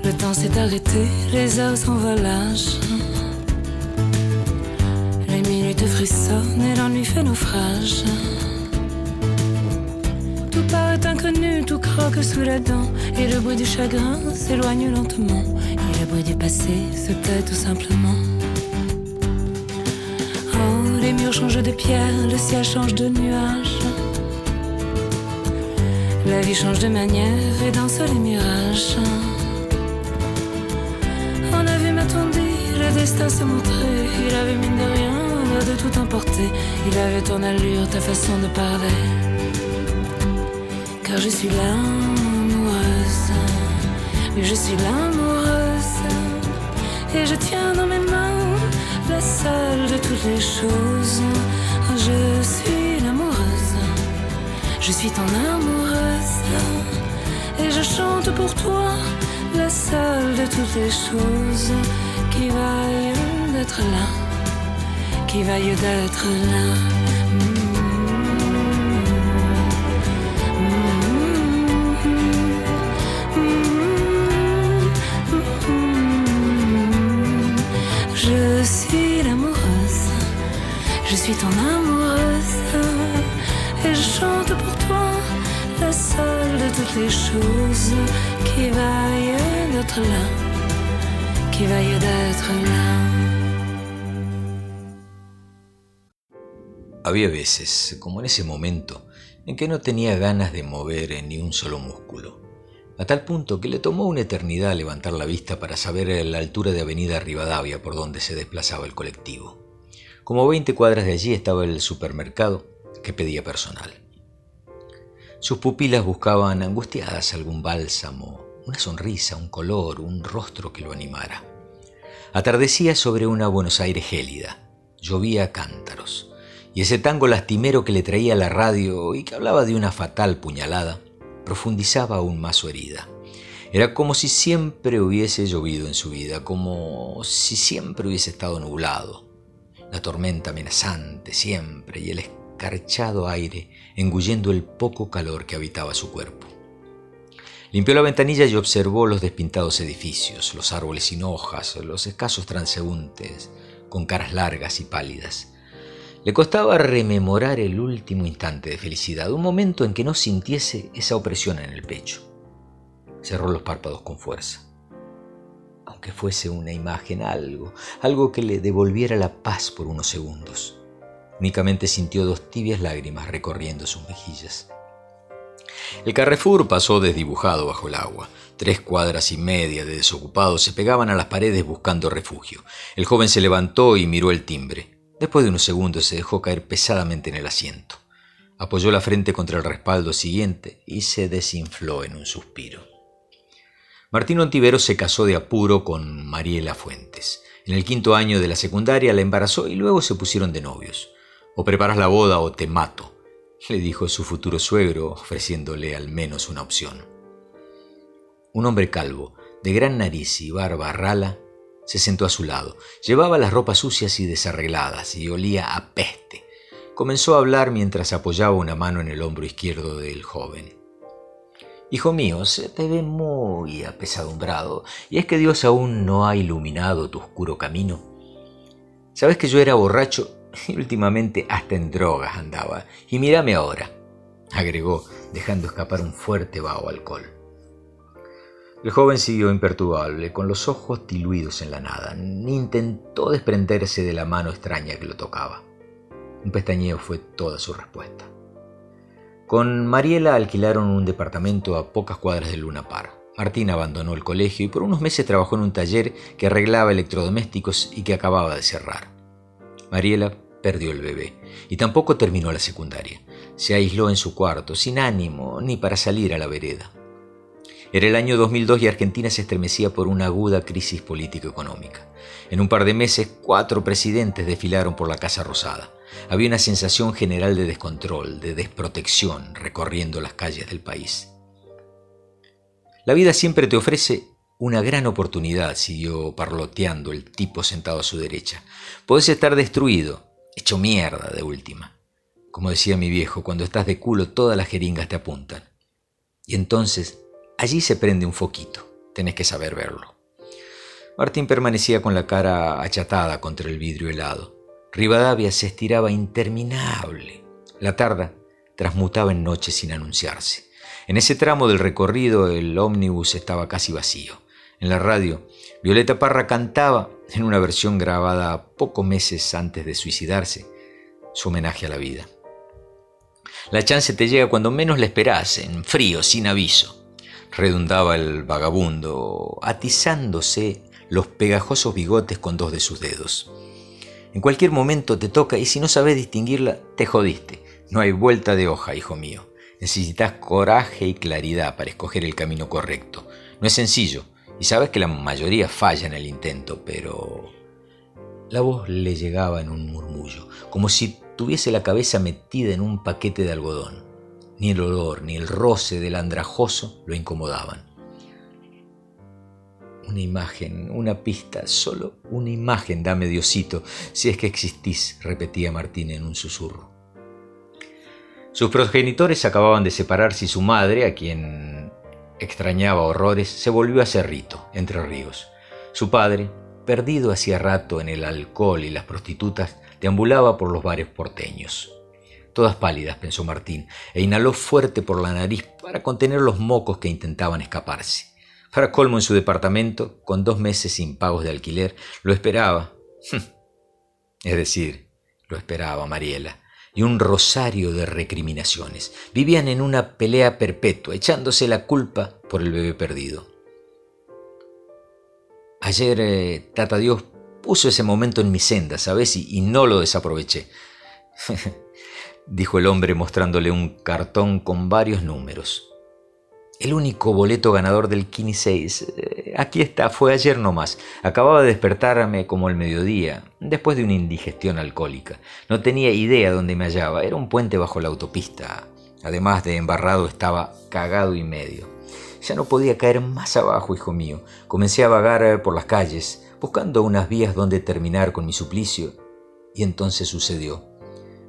G: Le temps s'est arrêté, les heures s'envolagent. Les minutes frissonnent et l'ennui fait naufrage. Tout paraît
H: inconnu, tout croque sous la dent. Et le bruit du chagrin s'éloigne lentement. Et le bruit du passé se tait tout simplement. Oh, les murs changent de pierre, le ciel change de nuage. La vie change de manière et danse les mirages. On a vu m'attendir, le destin se montrer. Il avait mine de rien de tout emporter. Il avait ton allure, ta façon de parler. Car je suis l'amoureuse, oui, je suis l'amoureuse. Et je tiens dans mes mains la seule de toutes les choses. Je suis je suis ton amoureuse. Et je chante pour toi la seule de toutes les choses qui vaille d'être là, qui vaille d'être là. Je suis l'amoureuse, je suis ton amoureuse, et je chante pour la seule de toutes les choses qui vaille d'être là, qui vaille d'être là.
B: Había veces, como en ese momento, en que no tenía ganas de mover ni un solo músculo, a tal punto que le tomó una eternidad levantar la vista para saber la altura de Avenida Rivadavia por donde se desplazaba el colectivo. Como 20 cuadras de allí estaba el supermercado que pedía personal. Sus pupilas buscaban angustiadas algún bálsamo, una sonrisa, un color, un rostro que lo animara. Atardecía sobre una Buenos Aires gélida, llovía cántaros, y ese tango lastimero que le traía la radio y que hablaba de una fatal puñalada, profundizaba aún más su herida. Era como si siempre hubiese llovido en su vida, como si siempre hubiese estado nublado. La tormenta amenazante siempre y el escarchado aire engullendo el poco calor que habitaba su cuerpo. Limpió la ventanilla y observó los despintados edificios, los árboles sin hojas, los escasos transeúntes, con caras largas y pálidas. Le costaba rememorar el último instante de felicidad, un momento en que no sintiese esa opresión en el pecho. Cerró los párpados con fuerza. Aunque fuese una imagen, algo, algo que le devolviera la paz por unos segundos. Únicamente sintió dos tibias lágrimas recorriendo sus mejillas. El Carrefour pasó desdibujado bajo el agua. Tres cuadras y media de desocupados se pegaban a las paredes buscando refugio. El joven se levantó y miró el timbre. Después de unos segundos se dejó caer pesadamente en el asiento. Apoyó la frente contra el respaldo siguiente y se desinfló en un suspiro. Martín Ontivero se casó de apuro con Mariela Fuentes. En el quinto año de la secundaria la embarazó y luego se pusieron de novios. O preparas la boda o te mato, le dijo su futuro suegro, ofreciéndole al menos una opción. Un hombre calvo, de gran nariz y barba rala, se sentó a su lado. Llevaba las ropas sucias y desarregladas y olía a peste. Comenzó a hablar mientras apoyaba una mano en el hombro izquierdo del joven. Hijo mío, se te ve muy apesadumbrado, y es que Dios aún no ha iluminado tu oscuro camino. Sabes que yo era borracho y últimamente hasta en drogas andaba, y mírame ahora, agregó, dejando escapar un fuerte vaho alcohol. El joven siguió imperturbable, con los ojos diluidos en la nada, ni intentó desprenderse de la mano extraña que lo tocaba. Un pestañeo fue toda su respuesta. Con Mariela alquilaron un departamento a pocas cuadras de Luna Par. Martín abandonó el colegio y por unos meses trabajó en un taller que arreglaba electrodomésticos y que acababa de cerrar. Mariela perdió el bebé y tampoco terminó la secundaria. Se aisló en su cuarto, sin ánimo ni para salir a la vereda. Era el año 2002 y Argentina se estremecía por una aguda crisis político-económica. En un par de meses, cuatro presidentes desfilaron por la Casa Rosada. Había una sensación general de descontrol, de desprotección recorriendo las calles del país. La vida siempre te ofrece una gran oportunidad, siguió parloteando el tipo sentado a su derecha. Podés estar destruido, hecho mierda de última. Como decía mi viejo, cuando estás de culo todas las jeringas te apuntan. Y entonces allí se prende un foquito, tenés que saber verlo. Martín permanecía con la cara achatada contra el vidrio helado. Rivadavia se estiraba interminable. La tarde transmutaba en noche sin anunciarse. En ese tramo del recorrido el ómnibus estaba casi vacío. En la radio, Violeta Parra cantaba, en una versión grabada pocos meses antes de suicidarse, su homenaje a la vida. La chance te llega cuando menos la esperás, en frío, sin aviso. Redundaba el vagabundo, atizándose los pegajosos bigotes con dos de sus dedos. En cualquier momento te toca y si no sabes distinguirla, te jodiste. No hay vuelta de hoja, hijo mío. Necesitas coraje y claridad para escoger el camino correcto. No es sencillo, y sabes que la mayoría falla en el intento, pero... La voz le llegaba en un murmullo, como si tuviese la cabeza metida en un paquete de algodón. Ni el olor ni el roce del andrajoso lo incomodaban. Una imagen, una pista, solo una imagen, dame Diosito, si es que existís, repetía Martín en un susurro. Sus progenitores acababan de separarse y su madre, a quien extrañaba horrores, se volvió a Cerrito, entre ríos. Su padre, perdido hacía rato en el alcohol y las prostitutas, deambulaba por los bares porteños. Todas pálidas, pensó Martín, e inhaló fuerte por la nariz para contener los mocos que intentaban escaparse. Para colmo en su departamento, con dos meses sin pagos de alquiler, lo esperaba. Es decir, lo esperaba Mariela, y un rosario de recriminaciones. Vivían en una pelea perpetua, echándose la culpa por el bebé perdido. Ayer eh, Tata Dios puso ese momento en mi senda, ¿sabes? Y, y no lo desaproveché. Dijo el hombre mostrándole un cartón con varios números. El único boleto ganador del Kini 6. Eh, aquí está, fue ayer nomás. Acababa de despertarme como el mediodía, después de una indigestión alcohólica. No tenía idea dónde me hallaba. Era un puente bajo la autopista. Además de embarrado, estaba cagado y medio. Ya no podía caer más abajo, hijo mío. Comencé a vagar por las calles, buscando unas vías donde terminar con mi suplicio. Y entonces sucedió.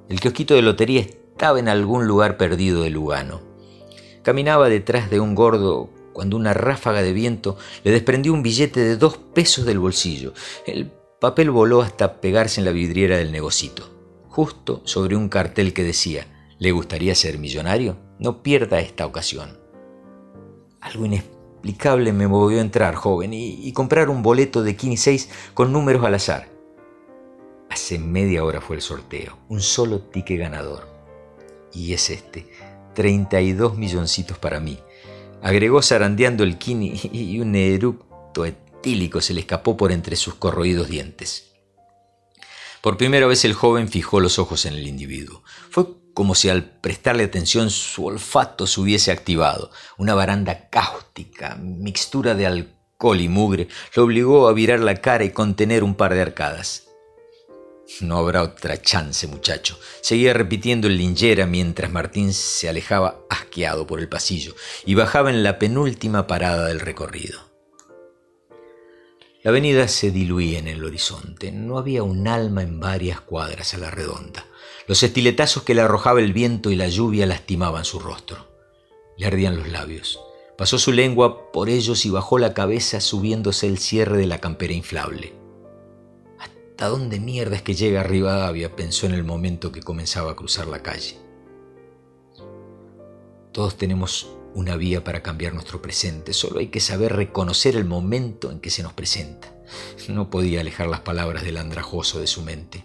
B: El kiosquito de lotería estaba en algún lugar perdido de Lugano. Caminaba detrás de un gordo cuando una ráfaga de viento le desprendió un billete de dos pesos del bolsillo. El papel voló hasta pegarse en la vidriera del negocito, justo sobre un cartel que decía, ¿le gustaría ser millonario? No pierda esta ocasión. Algo inexplicable me movió a entrar, joven, y, comprar un boleto de 6 con números al azar. Hace media hora fue el sorteo, un solo ticket ganador. Y es este, 32 milloncitos para mí. Agregó zarandeando el kini y un eructo etílico se le escapó por entre sus corroídos dientes. Por primera vez el joven fijó los ojos en el individuo. Fue como si al prestarle atención su olfato se hubiese activado. Una baranda cáustica, mixtura de alcohol y mugre, lo obligó a virar la cara y contener un par de arcadas. No habrá otra chance, muchacho. Seguía repitiendo el linjera mientras Martín se alejaba asqueado por el pasillo y bajaba en la penúltima parada del recorrido. La avenida se diluía en el horizonte. No había un alma en varias cuadras a la redonda. Los estiletazos que le arrojaba el viento y la lluvia lastimaban su rostro. Le ardían los labios. Pasó su lengua por ellos y bajó la cabeza subiéndose el cierre de la campera inflable. ¿Hasta dónde mierda es que llega Rivadavia? pensó en el momento que comenzaba a cruzar la calle. Todos tenemos una vía para cambiar nuestro presente, solo hay que saber reconocer el momento en que se nos presenta. No podía alejar las palabras del andrajoso de su mente.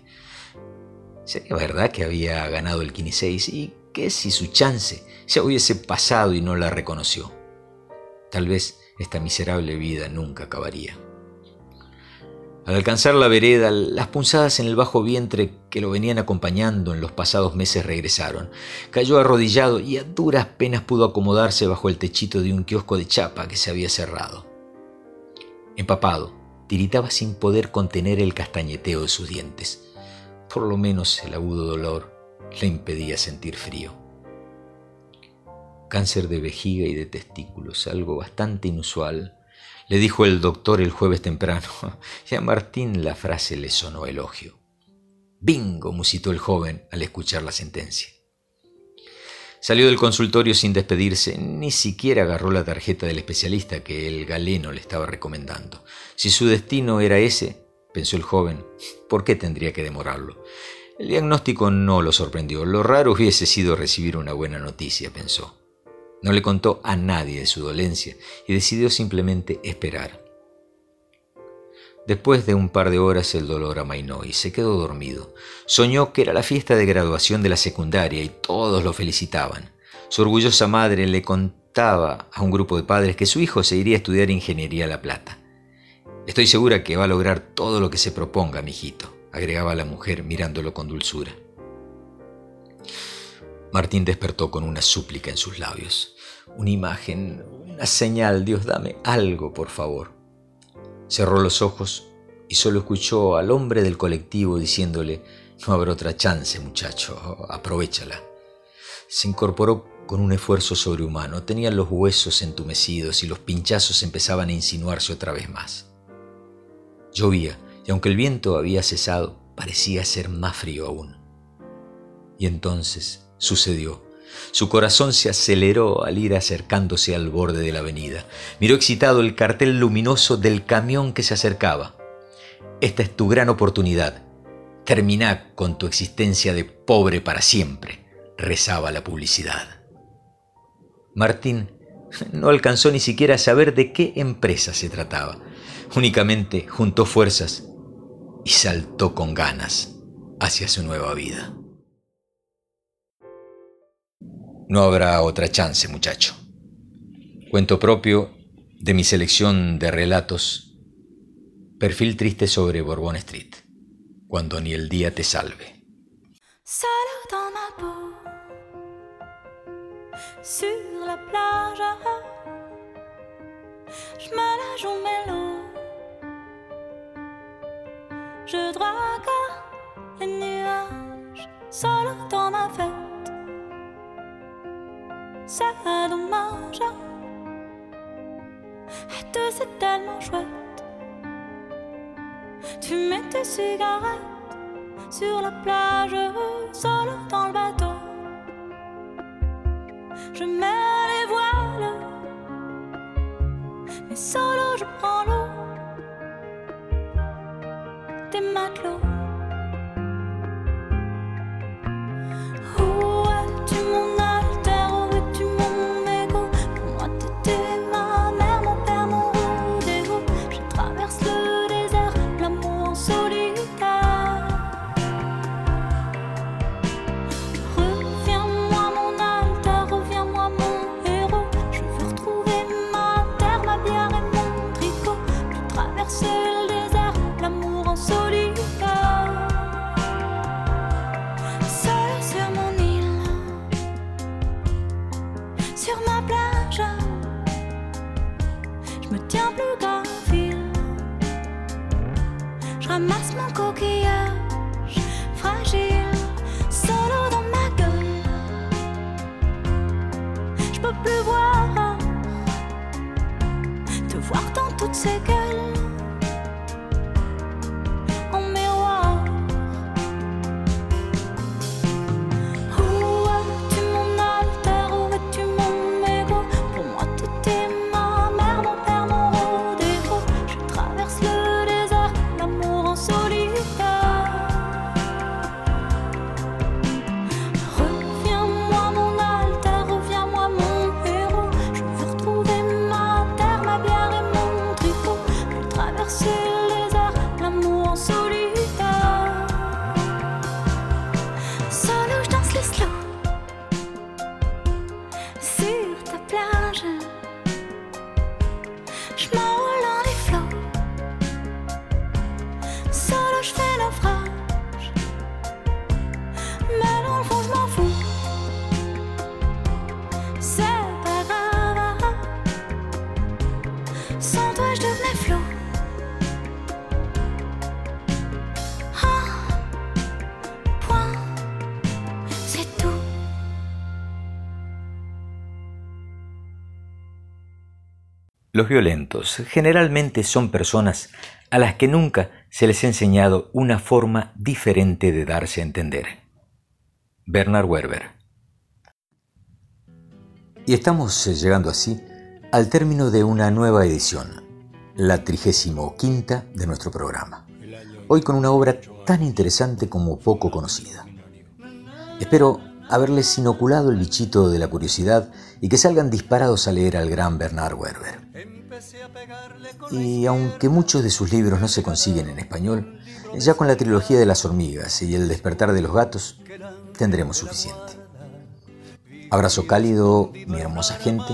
B: ¿Sería verdad que había ganado el 6 y qué si su chance ya hubiese pasado y no la reconoció? Tal vez esta miserable vida nunca acabaría. Al alcanzar la vereda, las punzadas en el bajo vientre que lo venían acompañando en los pasados meses regresaron. Cayó arrodillado y a duras penas pudo acomodarse bajo el techito de un kiosco de chapa que se había cerrado. Empapado, tiritaba sin poder contener el castañeteo de sus dientes. Por lo menos el agudo dolor le impedía sentir frío. Cáncer de vejiga y de testículos, algo bastante inusual le dijo el doctor el jueves temprano, y a Martín la frase le sonó elogio. Bingo, musitó el joven al escuchar la sentencia. Salió del consultorio sin despedirse, ni siquiera agarró la tarjeta del especialista que el galeno le estaba recomendando. Si su destino era ese, pensó el joven, ¿por qué tendría que demorarlo? El diagnóstico no lo sorprendió. Lo raro hubiese sido recibir una buena noticia, pensó. No le contó a nadie de su dolencia y decidió simplemente esperar. Después de un par de horas el dolor amainó y se quedó dormido. Soñó que era la fiesta de graduación de la secundaria y todos lo felicitaban. Su orgullosa madre le contaba a un grupo de padres que su hijo se iría a estudiar ingeniería a La Plata. Estoy segura que va a lograr todo lo que se proponga, mijito, agregaba la mujer mirándolo con dulzura. Martín despertó con una súplica en sus labios. Una imagen, una señal, Dios dame algo, por favor. Cerró los ojos y solo escuchó al hombre del colectivo diciéndole, no habrá otra chance, muchacho, aprovechala. Se incorporó con un esfuerzo sobrehumano. Tenía los huesos entumecidos y los pinchazos empezaban a insinuarse otra vez más. Llovía, y aunque el viento había cesado, parecía ser más frío aún. Y entonces sucedió. Su corazón se aceleró al ir acercándose al borde de la avenida. Miró excitado el cartel luminoso del camión que se acercaba. Esta es tu gran oportunidad. Termina con tu existencia de pobre para siempre, rezaba la publicidad. Martín no alcanzó ni siquiera a saber de qué empresa se trataba. Únicamente juntó fuerzas y saltó con ganas hacia su nueva vida. No habrá otra chance, muchacho. Cuento propio de mi selección de relatos, perfil triste sobre Bourbon Street, cuando ni el día te salve.
H: sur la drague les nuages, seul dans c'est dommage. Et c'est tellement chouette. Tu mets tes cigarettes sur la plage, solo dans le bateau. Je mets les voiles, mais solo je prends l'eau. Des matelots.
B: Los violentos generalmente son personas a las que nunca se les ha enseñado una forma diferente de darse a entender. Bernard Werber. Y estamos eh, llegando así al término de una nueva edición, la trigésimo quinta de nuestro programa. Hoy con una obra tan interesante como poco conocida. Espero haberles inoculado el bichito de la curiosidad y que salgan disparados a leer al gran Bernard Werber. Y aunque muchos de sus libros no se consiguen en español, ya con la trilogía de las hormigas y el despertar de los gatos tendremos suficiente. Abrazo cálido, mi hermosa gente,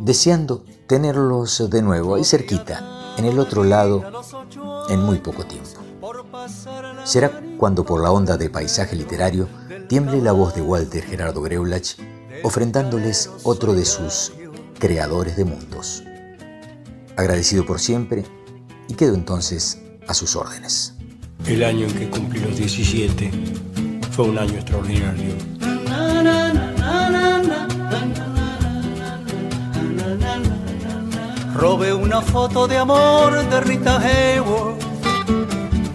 B: deseando tenerlos de nuevo ahí cerquita, en el otro lado, en muy poco tiempo. Será cuando por la onda de paisaje literario tiemble la voz de Walter Gerardo Greulach, ofrendándoles otro de sus creadores de mundos. Agradecido por siempre y quedo entonces a sus órdenes.
C: El año en que cumplí los 17 fue un año extraordinario.
D: Robé una foto de amor de Rita Hayworth.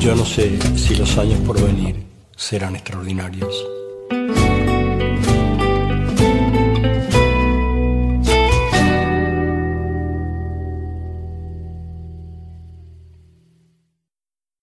C: Yo no sé si los años por venir serán extraordinarios.